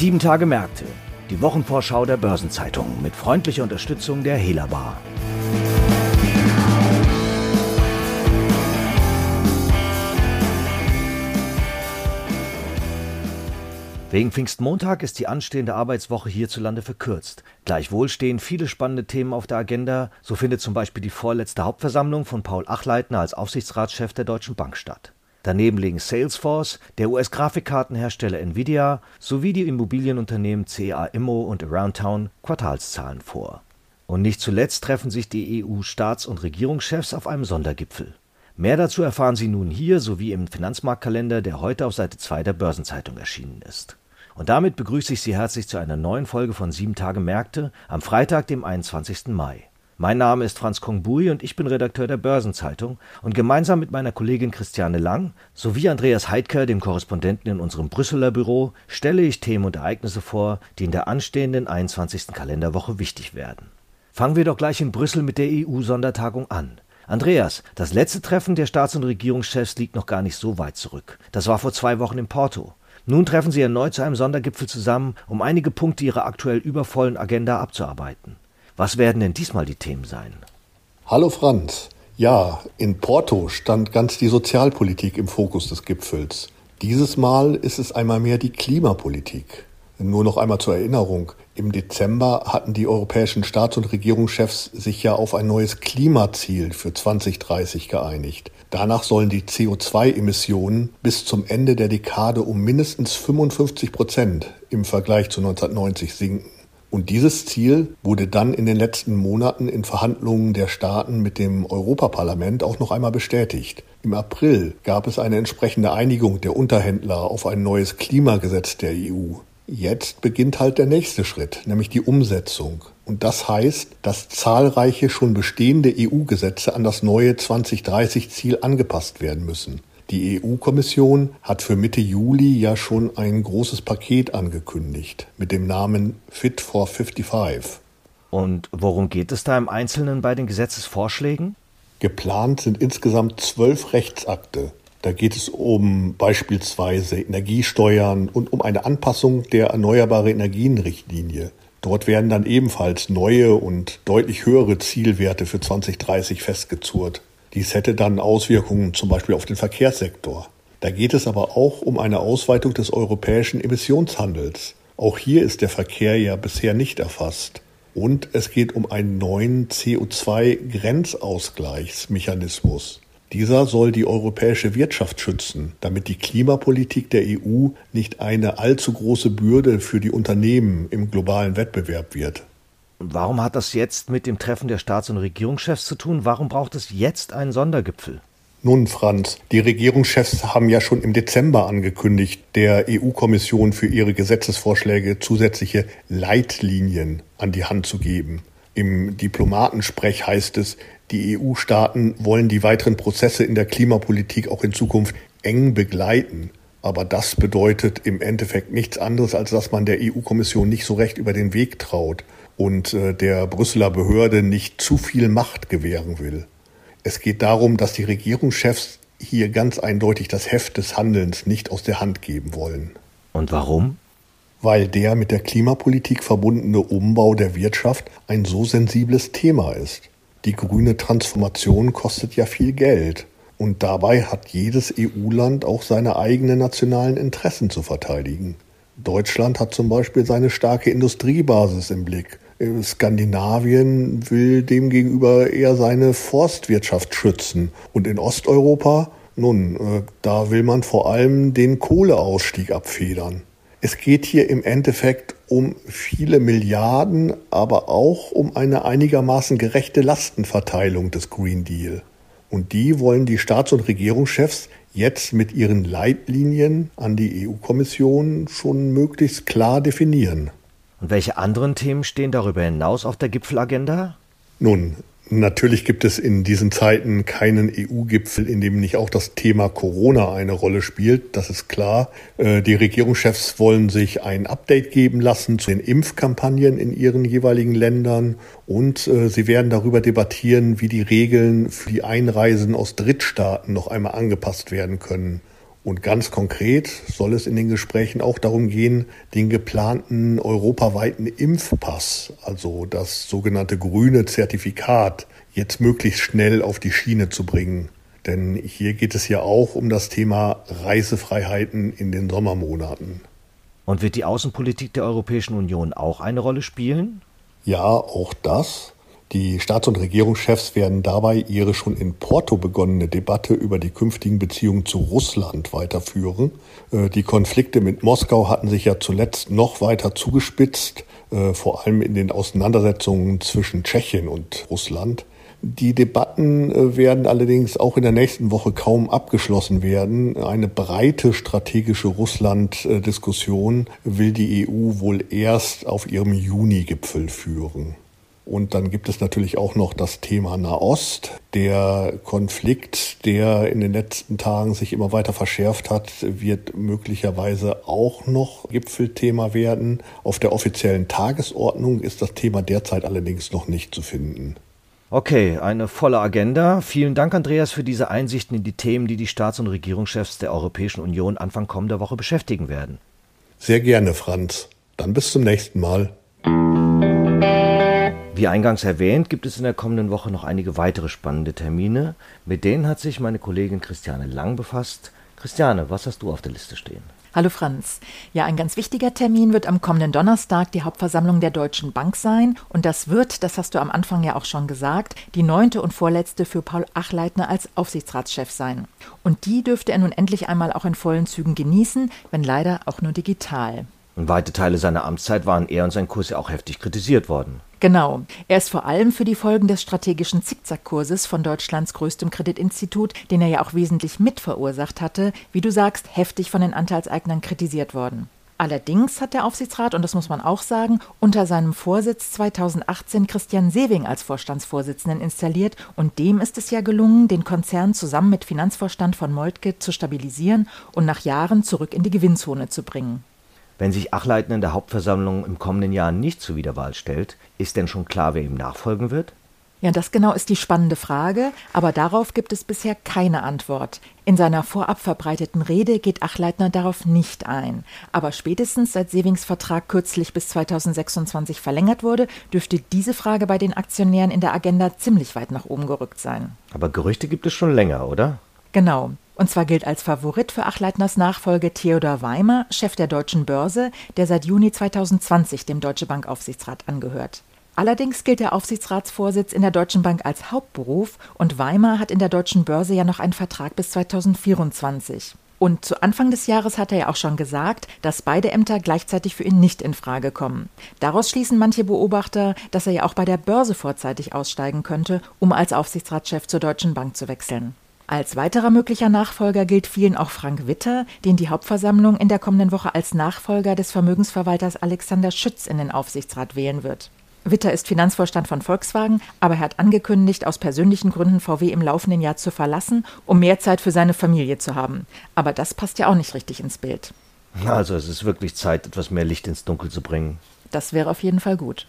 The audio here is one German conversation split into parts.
Sieben Tage Märkte, die Wochenvorschau der Börsenzeitung mit freundlicher Unterstützung der Hela Bar. Wegen Pfingstmontag ist die anstehende Arbeitswoche hierzulande verkürzt. Gleichwohl stehen viele spannende Themen auf der Agenda. So findet zum Beispiel die vorletzte Hauptversammlung von Paul Achleitner als Aufsichtsratschef der Deutschen Bank statt. Daneben liegen Salesforce, der US-Grafikkartenhersteller Nvidia sowie die Immobilienunternehmen CA Immo und Aroundtown Quartalszahlen vor. Und nicht zuletzt treffen sich die EU-Staats- und Regierungschefs auf einem Sondergipfel. Mehr dazu erfahren Sie nun hier sowie im Finanzmarktkalender, der heute auf Seite 2 der Börsenzeitung erschienen ist. Und damit begrüße ich Sie herzlich zu einer neuen Folge von Sieben Tage Märkte am Freitag, dem 21. Mai. Mein Name ist Franz Kongbui und ich bin Redakteur der Börsenzeitung und gemeinsam mit meiner Kollegin Christiane Lang sowie Andreas Heidker, dem Korrespondenten in unserem Brüsseler Büro, stelle ich Themen und Ereignisse vor, die in der anstehenden 21. Kalenderwoche wichtig werden. Fangen wir doch gleich in Brüssel mit der EU-Sondertagung an. Andreas, das letzte Treffen der Staats- und Regierungschefs liegt noch gar nicht so weit zurück. Das war vor zwei Wochen in Porto. Nun treffen sie erneut zu einem Sondergipfel zusammen, um einige Punkte ihrer aktuell übervollen Agenda abzuarbeiten. Was werden denn diesmal die Themen sein? Hallo Franz. Ja, in Porto stand ganz die Sozialpolitik im Fokus des Gipfels. Dieses Mal ist es einmal mehr die Klimapolitik. Nur noch einmal zur Erinnerung. Im Dezember hatten die europäischen Staats- und Regierungschefs sich ja auf ein neues Klimaziel für 2030 geeinigt. Danach sollen die CO2-Emissionen bis zum Ende der Dekade um mindestens 55 Prozent im Vergleich zu 1990 sinken. Und dieses Ziel wurde dann in den letzten Monaten in Verhandlungen der Staaten mit dem Europaparlament auch noch einmal bestätigt. Im April gab es eine entsprechende Einigung der Unterhändler auf ein neues Klimagesetz der EU. Jetzt beginnt halt der nächste Schritt, nämlich die Umsetzung. Und das heißt, dass zahlreiche schon bestehende EU-Gesetze an das neue 2030-Ziel angepasst werden müssen. Die EU-Kommission hat für Mitte Juli ja schon ein großes Paket angekündigt mit dem Namen Fit for 55. Und worum geht es da im Einzelnen bei den Gesetzesvorschlägen? Geplant sind insgesamt zwölf Rechtsakte. Da geht es um beispielsweise Energiesteuern und um eine Anpassung der Erneuerbare Energienrichtlinie. Dort werden dann ebenfalls neue und deutlich höhere Zielwerte für 2030 festgezurrt. Dies hätte dann Auswirkungen zum Beispiel auf den Verkehrssektor. Da geht es aber auch um eine Ausweitung des europäischen Emissionshandels. Auch hier ist der Verkehr ja bisher nicht erfasst. Und es geht um einen neuen CO2-Grenzausgleichsmechanismus. Dieser soll die europäische Wirtschaft schützen, damit die Klimapolitik der EU nicht eine allzu große Bürde für die Unternehmen im globalen Wettbewerb wird. Warum hat das jetzt mit dem Treffen der Staats- und Regierungschefs zu tun? Warum braucht es jetzt einen Sondergipfel? Nun, Franz, die Regierungschefs haben ja schon im Dezember angekündigt, der EU-Kommission für ihre Gesetzesvorschläge zusätzliche Leitlinien an die Hand zu geben. Im Diplomatensprech heißt es, die EU-Staaten wollen die weiteren Prozesse in der Klimapolitik auch in Zukunft eng begleiten. Aber das bedeutet im Endeffekt nichts anderes, als dass man der EU-Kommission nicht so recht über den Weg traut und äh, der Brüsseler Behörde nicht zu viel Macht gewähren will. Es geht darum, dass die Regierungschefs hier ganz eindeutig das Heft des Handelns nicht aus der Hand geben wollen. Und warum? Weil der mit der Klimapolitik verbundene Umbau der Wirtschaft ein so sensibles Thema ist. Die grüne Transformation kostet ja viel Geld. Und dabei hat jedes EU-Land auch seine eigenen nationalen Interessen zu verteidigen. Deutschland hat zum Beispiel seine starke Industriebasis im Blick. Skandinavien will demgegenüber eher seine Forstwirtschaft schützen. Und in Osteuropa, nun, äh, da will man vor allem den Kohleausstieg abfedern. Es geht hier im Endeffekt um viele Milliarden, aber auch um eine einigermaßen gerechte Lastenverteilung des Green Deal. Und die wollen die Staats- und Regierungschefs jetzt mit ihren Leitlinien an die EU-Kommission schon möglichst klar definieren. Und welche anderen Themen stehen darüber hinaus auf der Gipfelagenda? Nun, Natürlich gibt es in diesen Zeiten keinen EU-Gipfel, in dem nicht auch das Thema Corona eine Rolle spielt. Das ist klar. Äh, die Regierungschefs wollen sich ein Update geben lassen zu den Impfkampagnen in ihren jeweiligen Ländern und äh, sie werden darüber debattieren, wie die Regeln für die Einreisen aus Drittstaaten noch einmal angepasst werden können. Und ganz konkret soll es in den Gesprächen auch darum gehen, den geplanten europaweiten Impfpass, also das sogenannte grüne Zertifikat, jetzt möglichst schnell auf die Schiene zu bringen. Denn hier geht es ja auch um das Thema Reisefreiheiten in den Sommermonaten. Und wird die Außenpolitik der Europäischen Union auch eine Rolle spielen? Ja, auch das. Die Staats- und Regierungschefs werden dabei ihre schon in Porto begonnene Debatte über die künftigen Beziehungen zu Russland weiterführen. Äh, die Konflikte mit Moskau hatten sich ja zuletzt noch weiter zugespitzt, äh, vor allem in den Auseinandersetzungen zwischen Tschechien und Russland. Die Debatten äh, werden allerdings auch in der nächsten Woche kaum abgeschlossen werden. Eine breite strategische Russland-Diskussion will die EU wohl erst auf ihrem Juni-Gipfel führen. Und dann gibt es natürlich auch noch das Thema Nahost. Der Konflikt, der in den letzten Tagen sich immer weiter verschärft hat, wird möglicherweise auch noch Gipfelthema werden. Auf der offiziellen Tagesordnung ist das Thema derzeit allerdings noch nicht zu finden. Okay, eine volle Agenda. Vielen Dank, Andreas, für diese Einsichten in die Themen, die die Staats- und Regierungschefs der Europäischen Union Anfang kommender Woche beschäftigen werden. Sehr gerne, Franz. Dann bis zum nächsten Mal. Wie eingangs erwähnt, gibt es in der kommenden Woche noch einige weitere spannende Termine. Mit denen hat sich meine Kollegin Christiane Lang befasst. Christiane, was hast du auf der Liste stehen? Hallo Franz. Ja, ein ganz wichtiger Termin wird am kommenden Donnerstag die Hauptversammlung der Deutschen Bank sein. Und das wird, das hast du am Anfang ja auch schon gesagt, die neunte und vorletzte für Paul Achleitner als Aufsichtsratschef sein. Und die dürfte er nun endlich einmal auch in vollen Zügen genießen, wenn leider auch nur digital. Und weite Teile seiner Amtszeit waren er und sein Kurs ja auch heftig kritisiert worden. Genau. Er ist vor allem für die Folgen des strategischen Zickzackkurses von Deutschlands größtem Kreditinstitut, den er ja auch wesentlich mit verursacht hatte, wie du sagst, heftig von den Anteilseignern kritisiert worden. Allerdings hat der Aufsichtsrat, und das muss man auch sagen, unter seinem Vorsitz 2018 Christian Sewing als Vorstandsvorsitzenden installiert und dem ist es ja gelungen, den Konzern zusammen mit Finanzvorstand von Moltke zu stabilisieren und nach Jahren zurück in die Gewinnzone zu bringen. Wenn sich Achleitner in der Hauptversammlung im kommenden Jahr nicht zur Wiederwahl stellt, ist denn schon klar, wer ihm nachfolgen wird? Ja, das genau ist die spannende Frage, aber darauf gibt es bisher keine Antwort. In seiner vorab verbreiteten Rede geht Achleitner darauf nicht ein. Aber spätestens seit Sewings Vertrag kürzlich bis 2026 verlängert wurde, dürfte diese Frage bei den Aktionären in der Agenda ziemlich weit nach oben gerückt sein. Aber Gerüchte gibt es schon länger, oder? Genau. Und zwar gilt als Favorit für Achleitners Nachfolge Theodor Weimer, Chef der Deutschen Börse, der seit Juni 2020 dem Deutsche Bank Aufsichtsrat angehört. Allerdings gilt der Aufsichtsratsvorsitz in der Deutschen Bank als Hauptberuf und Weimar hat in der Deutschen Börse ja noch einen Vertrag bis 2024. Und zu Anfang des Jahres hat er ja auch schon gesagt, dass beide Ämter gleichzeitig für ihn nicht in Frage kommen. Daraus schließen manche Beobachter, dass er ja auch bei der Börse vorzeitig aussteigen könnte, um als Aufsichtsratschef zur Deutschen Bank zu wechseln. Als weiterer möglicher Nachfolger gilt vielen auch Frank Witter, den die Hauptversammlung in der kommenden Woche als Nachfolger des Vermögensverwalters Alexander Schütz in den Aufsichtsrat wählen wird. Witter ist Finanzvorstand von Volkswagen, aber er hat angekündigt, aus persönlichen Gründen VW im laufenden Jahr zu verlassen, um mehr Zeit für seine Familie zu haben. Aber das passt ja auch nicht richtig ins Bild. Also es ist wirklich Zeit, etwas mehr Licht ins Dunkel zu bringen. Das wäre auf jeden Fall gut.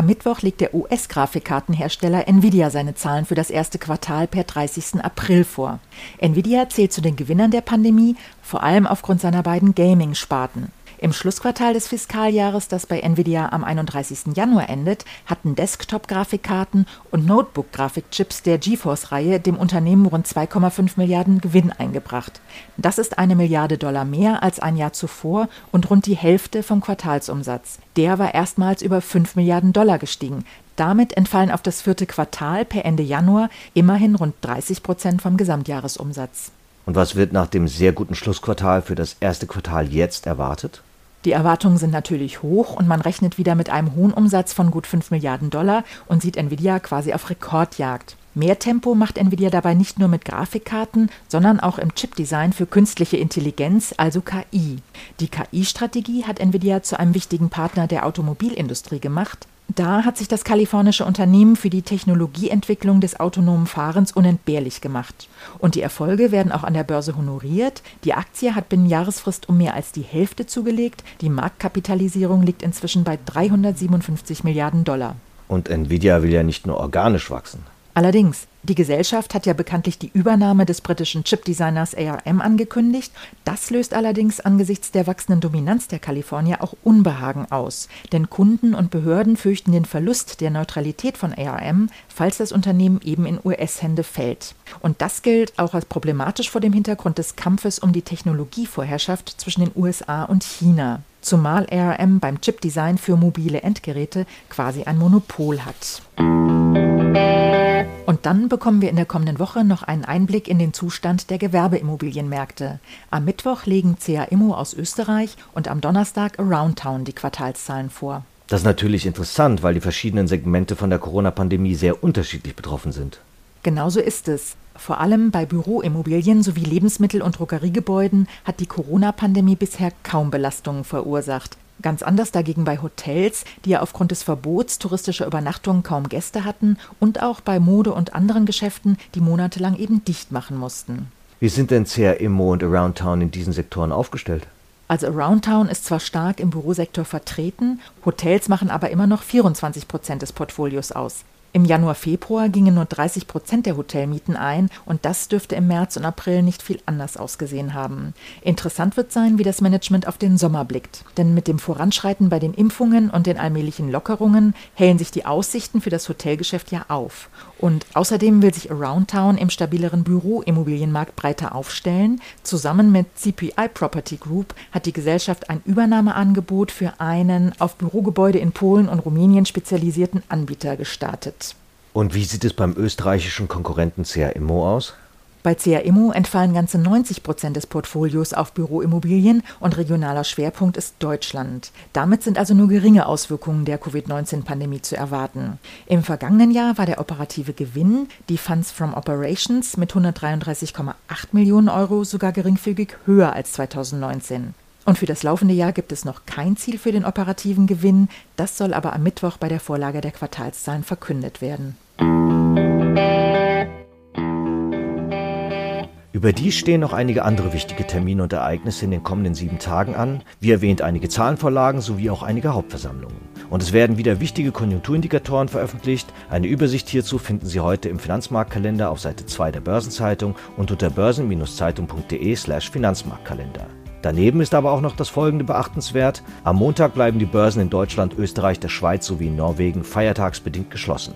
Am Mittwoch legt der US-Grafikkartenhersteller Nvidia seine Zahlen für das erste Quartal per 30. April vor. Nvidia zählt zu den Gewinnern der Pandemie, vor allem aufgrund seiner beiden Gaming-Sparten. Im Schlussquartal des Fiskaljahres, das bei Nvidia am 31. Januar endet, hatten Desktop-Grafikkarten und Notebook-Grafikchips der GeForce-Reihe dem Unternehmen rund 2,5 Milliarden Gewinn eingebracht. Das ist eine Milliarde Dollar mehr als ein Jahr zuvor und rund die Hälfte vom Quartalsumsatz. Der war erstmals über 5 Milliarden Dollar gestiegen. Damit entfallen auf das vierte Quartal per Ende Januar immerhin rund 30 Prozent vom Gesamtjahresumsatz. Und was wird nach dem sehr guten Schlussquartal für das erste Quartal jetzt erwartet? Die Erwartungen sind natürlich hoch und man rechnet wieder mit einem hohen Umsatz von gut 5 Milliarden Dollar und sieht Nvidia quasi auf Rekordjagd. Mehr Tempo macht Nvidia dabei nicht nur mit Grafikkarten, sondern auch im Chipdesign für künstliche Intelligenz, also KI. Die KI-Strategie hat Nvidia zu einem wichtigen Partner der Automobilindustrie gemacht. Da hat sich das kalifornische Unternehmen für die Technologieentwicklung des autonomen Fahrens unentbehrlich gemacht. Und die Erfolge werden auch an der Börse honoriert. Die Aktie hat binnen Jahresfrist um mehr als die Hälfte zugelegt. Die Marktkapitalisierung liegt inzwischen bei 357 Milliarden Dollar. Und Nvidia will ja nicht nur organisch wachsen. Allerdings, die Gesellschaft hat ja bekanntlich die Übernahme des britischen Chipdesigners ARM angekündigt. Das löst allerdings angesichts der wachsenden Dominanz der Kalifornier auch Unbehagen aus. Denn Kunden und Behörden fürchten den Verlust der Neutralität von ARM, falls das Unternehmen eben in US-Hände fällt. Und das gilt auch als problematisch vor dem Hintergrund des Kampfes um die Technologievorherrschaft zwischen den USA und China. Zumal ARM beim Chipdesign für mobile Endgeräte quasi ein Monopol hat. Und dann bekommen wir in der kommenden Woche noch einen Einblick in den Zustand der Gewerbeimmobilienmärkte. Am Mittwoch legen CA Immo aus Österreich und am Donnerstag Aroundtown die Quartalszahlen vor. Das ist natürlich interessant, weil die verschiedenen Segmente von der Corona-Pandemie sehr unterschiedlich betroffen sind. Genauso ist es. Vor allem bei Büroimmobilien sowie Lebensmittel- und Drogeriegebäuden hat die Corona-Pandemie bisher kaum Belastungen verursacht. Ganz anders dagegen bei Hotels, die ja aufgrund des Verbots touristischer Übernachtungen kaum Gäste hatten und auch bei Mode und anderen Geschäften, die monatelang eben dicht machen mussten. Wie sind denn CR Immo und Aroundtown in diesen Sektoren aufgestellt? Also Aroundtown ist zwar stark im Bürosektor vertreten, Hotels machen aber immer noch 24 Prozent des Portfolios aus. Im Januar, Februar gingen nur 30 Prozent der Hotelmieten ein und das dürfte im März und April nicht viel anders ausgesehen haben. Interessant wird sein, wie das Management auf den Sommer blickt. Denn mit dem Voranschreiten bei den Impfungen und den allmählichen Lockerungen hellen sich die Aussichten für das Hotelgeschäft ja auf. Und außerdem will sich Aroundtown im stabileren Büroimmobilienmarkt breiter aufstellen. Zusammen mit CPI Property Group hat die Gesellschaft ein Übernahmeangebot für einen auf Bürogebäude in Polen und Rumänien spezialisierten Anbieter gestartet. Und wie sieht es beim österreichischen Konkurrenten CR Immo aus? Bei CA Immo entfallen ganze 90 Prozent des Portfolios auf Büroimmobilien und regionaler Schwerpunkt ist Deutschland. Damit sind also nur geringe Auswirkungen der Covid-19-Pandemie zu erwarten. Im vergangenen Jahr war der operative Gewinn, die Funds from Operations, mit 133,8 Millionen Euro sogar geringfügig höher als 2019. Und für das laufende Jahr gibt es noch kein Ziel für den operativen Gewinn. Das soll aber am Mittwoch bei der Vorlage der Quartalszahlen verkündet werden. Überdies stehen noch einige andere wichtige Termine und Ereignisse in den kommenden sieben Tagen an, wie erwähnt einige Zahlenvorlagen sowie auch einige Hauptversammlungen. Und es werden wieder wichtige Konjunkturindikatoren veröffentlicht. Eine Übersicht hierzu finden Sie heute im Finanzmarktkalender auf Seite 2 der Börsenzeitung und unter börsen-zeitung.de slash Finanzmarktkalender. Daneben ist aber auch noch das folgende beachtenswert. Am Montag bleiben die Börsen in Deutschland, Österreich, der Schweiz sowie in Norwegen feiertagsbedingt geschlossen.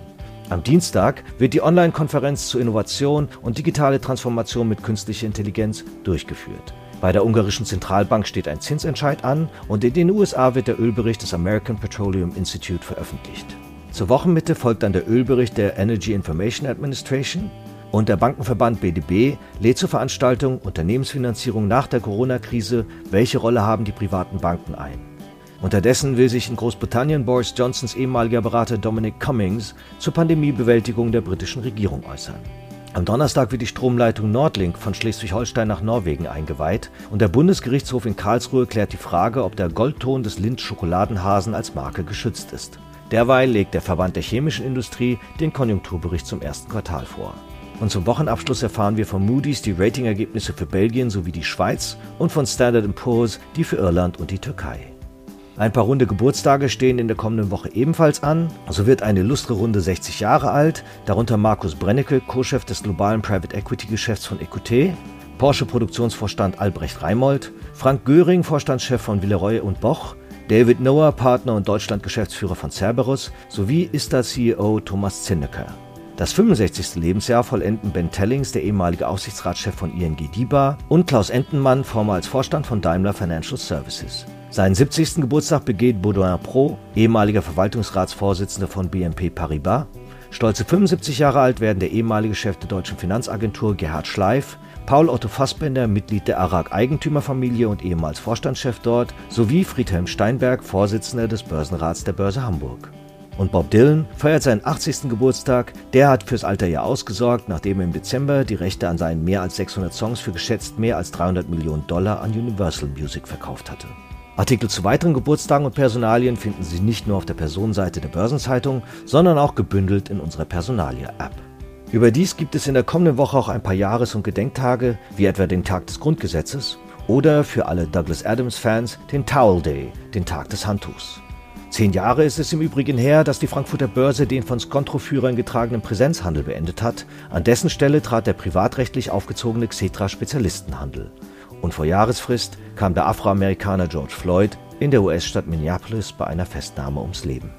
Am Dienstag wird die Online-Konferenz zu Innovation und digitale Transformation mit künstlicher Intelligenz durchgeführt. Bei der ungarischen Zentralbank steht ein Zinsentscheid an und in den USA wird der Ölbericht des American Petroleum Institute veröffentlicht. Zur Wochenmitte folgt dann der Ölbericht der Energy Information Administration und der Bankenverband BDB lädt zur Veranstaltung Unternehmensfinanzierung nach der Corona-Krise, welche Rolle haben die privaten Banken ein. Unterdessen will sich in Großbritannien Boris Johnsons ehemaliger Berater Dominic Cummings zur Pandemiebewältigung der britischen Regierung äußern. Am Donnerstag wird die Stromleitung Nordlink von Schleswig-Holstein nach Norwegen eingeweiht und der Bundesgerichtshof in Karlsruhe klärt die Frage, ob der Goldton des Lindt Schokoladenhasen als Marke geschützt ist. Derweil legt der Verband der chemischen Industrie den Konjunkturbericht zum ersten Quartal vor. Und zum Wochenabschluss erfahren wir von Moody's die Ratingergebnisse für Belgien sowie die Schweiz und von Standard Poor's die für Irland und die Türkei. Ein paar runde Geburtstage stehen in der kommenden Woche ebenfalls an. So wird eine illustre Runde 60 Jahre alt, darunter Markus Brennecke, Co-Chef des globalen Private Equity Geschäfts von Ecoute, Porsche Produktionsvorstand Albrecht Reimold, Frank Göring, Vorstandschef von Villeroy und Boch, David Noah, Partner und Deutschland-Geschäftsführer von Cerberus, sowie ISTA-CEO Thomas Zinnecker. Das 65. Lebensjahr vollenden Ben Tellings, der ehemalige Aufsichtsratschef von ING DIBA, und Klaus Entenmann, vormals Vorstand von Daimler Financial Services. Seinen 70. Geburtstag begeht Baudouin Pro, ehemaliger Verwaltungsratsvorsitzender von BNP Paribas. Stolze 75 Jahre alt werden der ehemalige Chef der deutschen Finanzagentur Gerhard Schleif, Paul Otto Fassbender, Mitglied der Arak Eigentümerfamilie und ehemals Vorstandschef dort, sowie Friedhelm Steinberg, Vorsitzender des Börsenrats der Börse Hamburg. Und Bob Dylan feiert seinen 80. Geburtstag. Der hat fürs Alter ja ausgesorgt, nachdem er im Dezember die Rechte an seinen mehr als 600 Songs für geschätzt mehr als 300 Millionen Dollar an Universal Music verkauft hatte. Artikel zu weiteren Geburtstagen und Personalien finden Sie nicht nur auf der Personenseite der Börsenzeitung, sondern auch gebündelt in unserer Personalie-App. Überdies gibt es in der kommenden Woche auch ein paar Jahres- und Gedenktage, wie etwa den Tag des Grundgesetzes oder für alle Douglas Adams-Fans den Towel Day, den Tag des Handtuchs. Zehn Jahre ist es im Übrigen her, dass die Frankfurter Börse den von Skontroführern getragenen Präsenzhandel beendet hat. An dessen Stelle trat der privatrechtlich aufgezogene Xetra Spezialistenhandel. Und vor Jahresfrist kam der Afroamerikaner George Floyd in der US-Stadt Minneapolis bei einer Festnahme ums Leben.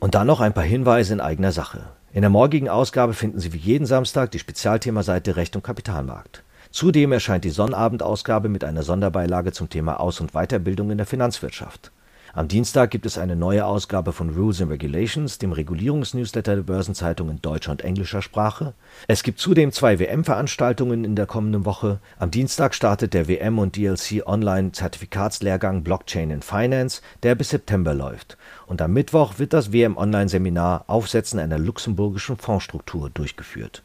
Und dann noch ein paar Hinweise in eigener Sache. In der morgigen Ausgabe finden Sie wie jeden Samstag die Spezialthemaseite Recht und Kapitalmarkt. Zudem erscheint die Sonnabendausgabe mit einer Sonderbeilage zum Thema Aus- und Weiterbildung in der Finanzwirtschaft. Am Dienstag gibt es eine neue Ausgabe von Rules and Regulations, dem Regulierungsnewsletter der Börsenzeitung in deutscher und englischer Sprache. Es gibt zudem zwei WM-Veranstaltungen in der kommenden Woche. Am Dienstag startet der WM und DLC Online-Zertifikatslehrgang Blockchain in Finance, der bis September läuft. Und am Mittwoch wird das WM-Online-Seminar Aufsetzen einer luxemburgischen Fondsstruktur durchgeführt.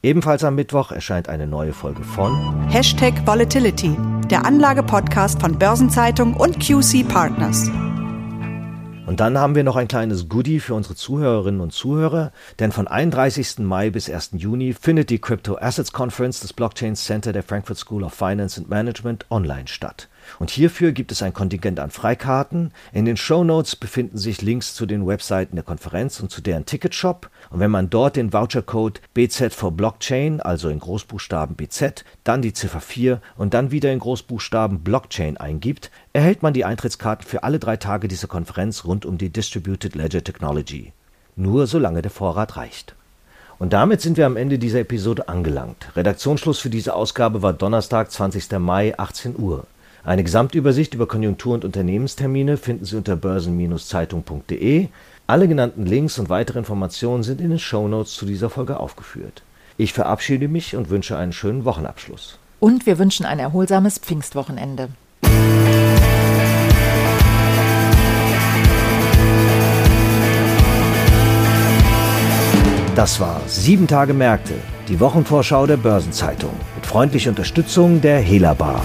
Ebenfalls am Mittwoch erscheint eine neue Folge von Hashtag Volatility, der Anlage-Podcast von Börsenzeitung und QC Partners. Und dann haben wir noch ein kleines Goodie für unsere Zuhörerinnen und Zuhörer, denn von 31. Mai bis 1. Juni findet die Crypto Assets Conference des Blockchain Center der Frankfurt School of Finance and Management online statt. Und hierfür gibt es ein Kontingent an Freikarten. In den Show Notes befinden sich Links zu den Webseiten der Konferenz und zu deren Ticketshop. Und wenn man dort den Vouchercode BZ for Blockchain, also in Großbuchstaben BZ, dann die Ziffer 4 und dann wieder in Großbuchstaben Blockchain eingibt, erhält man die Eintrittskarten für alle drei Tage dieser Konferenz rund um die Distributed Ledger Technology. Nur solange der Vorrat reicht. Und damit sind wir am Ende dieser Episode angelangt. Redaktionsschluss für diese Ausgabe war Donnerstag, 20. Mai, 18 Uhr. Eine Gesamtübersicht über Konjunktur- und Unternehmenstermine finden Sie unter börsen-zeitung.de. Alle genannten Links und weitere Informationen sind in den Shownotes zu dieser Folge aufgeführt. Ich verabschiede mich und wünsche einen schönen Wochenabschluss. Und wir wünschen ein erholsames Pfingstwochenende. Das war Sieben Tage Märkte, die Wochenvorschau der Börsenzeitung mit freundlicher Unterstützung der Hela Bar.